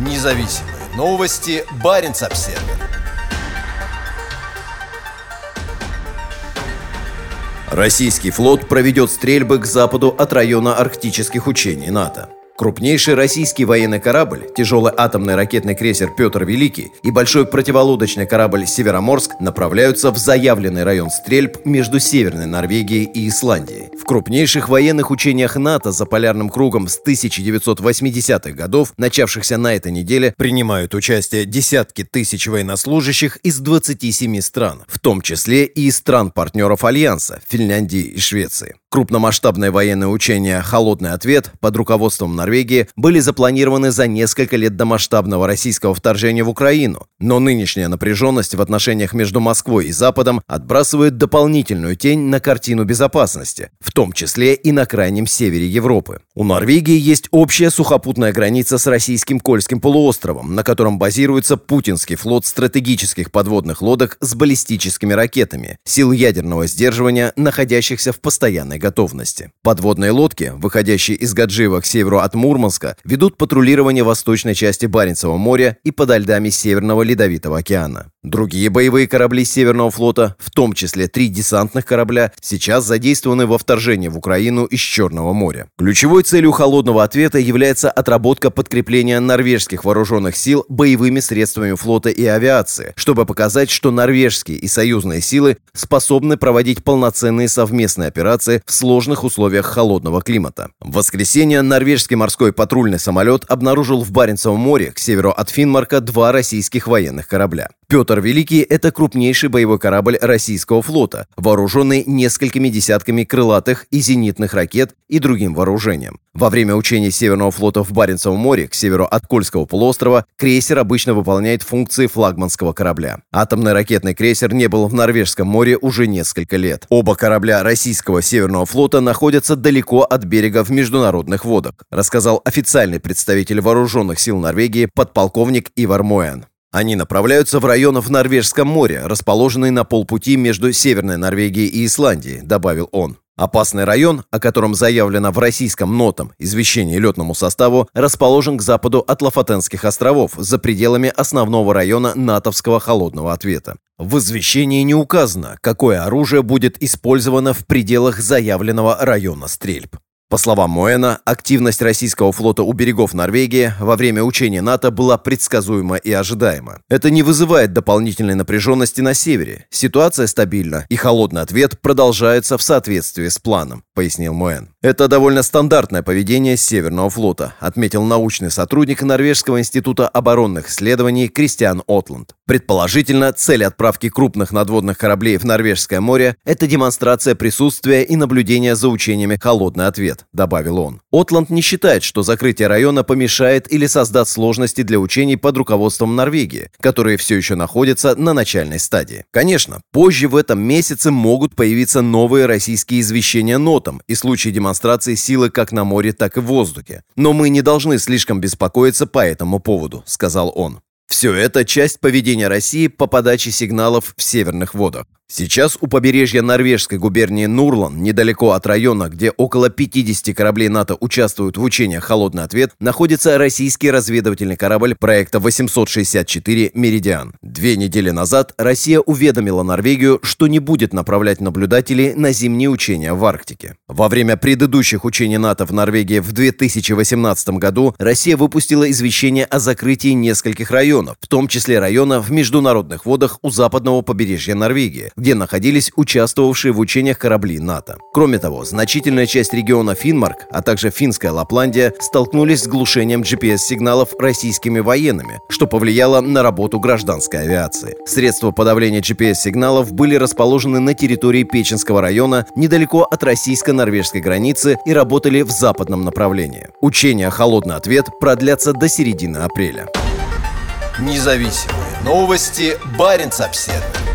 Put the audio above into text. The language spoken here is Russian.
Независимые новости. Барин обсерва Российский флот проведет стрельбы к западу от района арктических учений НАТО. Крупнейший российский военный корабль, тяжелый атомный ракетный крейсер «Петр Великий» и большой противолодочный корабль «Североморск» направляются в заявленный район стрельб между Северной Норвегией и Исландией. В крупнейших военных учениях НАТО за полярным кругом с 1980-х годов, начавшихся на этой неделе, принимают участие десятки тысяч военнослужащих из 27 стран, в том числе и из стран-партнеров Альянса – Финляндии и Швеции. Крупномасштабное военное учение «Холодный ответ» под руководством Норвегии были запланированы за несколько лет до масштабного российского вторжения в Украину, но нынешняя напряженность в отношениях между Москвой и Западом отбрасывает дополнительную тень на картину безопасности, в том числе и на крайнем севере Европы. У Норвегии есть общая сухопутная граница с российским Кольским полуостровом, на котором базируется путинский флот стратегических подводных лодок с баллистическими ракетами, сил ядерного сдерживания, находящихся в постоянной готовности. Подводные лодки, выходящие из Гаджиева к северу от Мурманска, ведут патрулирование восточной части Баренцева моря и подо льдами Северного Ледовитого океана. Другие боевые корабли Северного флота, в том числе три десантных корабля, сейчас задействованы во вторжении в Украину из Черного моря. Ключевой целью холодного ответа является отработка подкрепления норвежских вооруженных сил боевыми средствами флота и авиации, чтобы показать, что норвежские и союзные силы способны проводить полноценные совместные операции в сложных условиях холодного климата. В воскресенье норвежский морской патрульный самолет обнаружил в Баренцевом море к северу от Финмарка два российских военных корабля. Петр Великий – это крупнейший боевой корабль российского флота, вооруженный несколькими десятками крылатых и зенитных ракет и другим вооружением. Во время учений Северного флота в Баренцевом море к северу от Кольского полуострова крейсер обычно выполняет функции флагманского корабля. Атомный ракетный крейсер не был в Норвежском море уже несколько лет. Оба корабля российского Северного флота находятся далеко от берега в международных водах, рассказал официальный представитель вооруженных сил Норвегии подполковник Ивар Моян. Они направляются в район в Норвежском море, расположенный на полпути между Северной Норвегией и Исландией, добавил он. Опасный район, о котором заявлено в российском нотом извещении летному составу, расположен к западу от Лафатенских островов, за пределами основного района натовского холодного ответа. В извещении не указано, какое оружие будет использовано в пределах заявленного района стрельб. По словам Моэна, активность российского флота у берегов Норвегии во время учения НАТО была предсказуема и ожидаема. Это не вызывает дополнительной напряженности на севере. Ситуация стабильна, и холодный ответ продолжается в соответствии с планом, пояснил Моэн. Это довольно стандартное поведение Северного флота, отметил научный сотрудник Норвежского института оборонных исследований Кристиан Отланд. Предположительно, цель отправки крупных надводных кораблей в Норвежское море – это демонстрация присутствия и наблюдения за учениями «Холодный ответ», добавил он. Отланд не считает, что закрытие района помешает или создаст сложности для учений под руководством Норвегии, которые все еще находятся на начальной стадии. Конечно, позже в этом месяце могут появиться новые российские извещения нотам и случаи демонстрации силы как на море, так и в воздухе. Но мы не должны слишком беспокоиться по этому поводу, сказал он. Все это часть поведения России по подаче сигналов в северных водах. Сейчас у побережья норвежской губернии Нурлан, недалеко от района, где около 50 кораблей НАТО участвуют в учениях «Холодный ответ», находится российский разведывательный корабль проекта 864 «Меридиан». Две недели назад Россия уведомила Норвегию, что не будет направлять наблюдателей на зимние учения в Арктике. Во время предыдущих учений НАТО в Норвегии в 2018 году Россия выпустила извещение о закрытии нескольких районов, в том числе района в международных водах у западного побережья Норвегии, где находились участвовавшие в учениях корабли НАТО. Кроме того, значительная часть региона Финмарк, а также финская Лапландия столкнулись с глушением GPS-сигналов российскими военными, что повлияло на работу гражданской авиации. Средства подавления GPS-сигналов были расположены на территории Печенского района недалеко от российско-норвежской границы и работали в западном направлении. Учения «Холодный ответ» продлятся до середины апреля. Независимые новости. Барин обседный.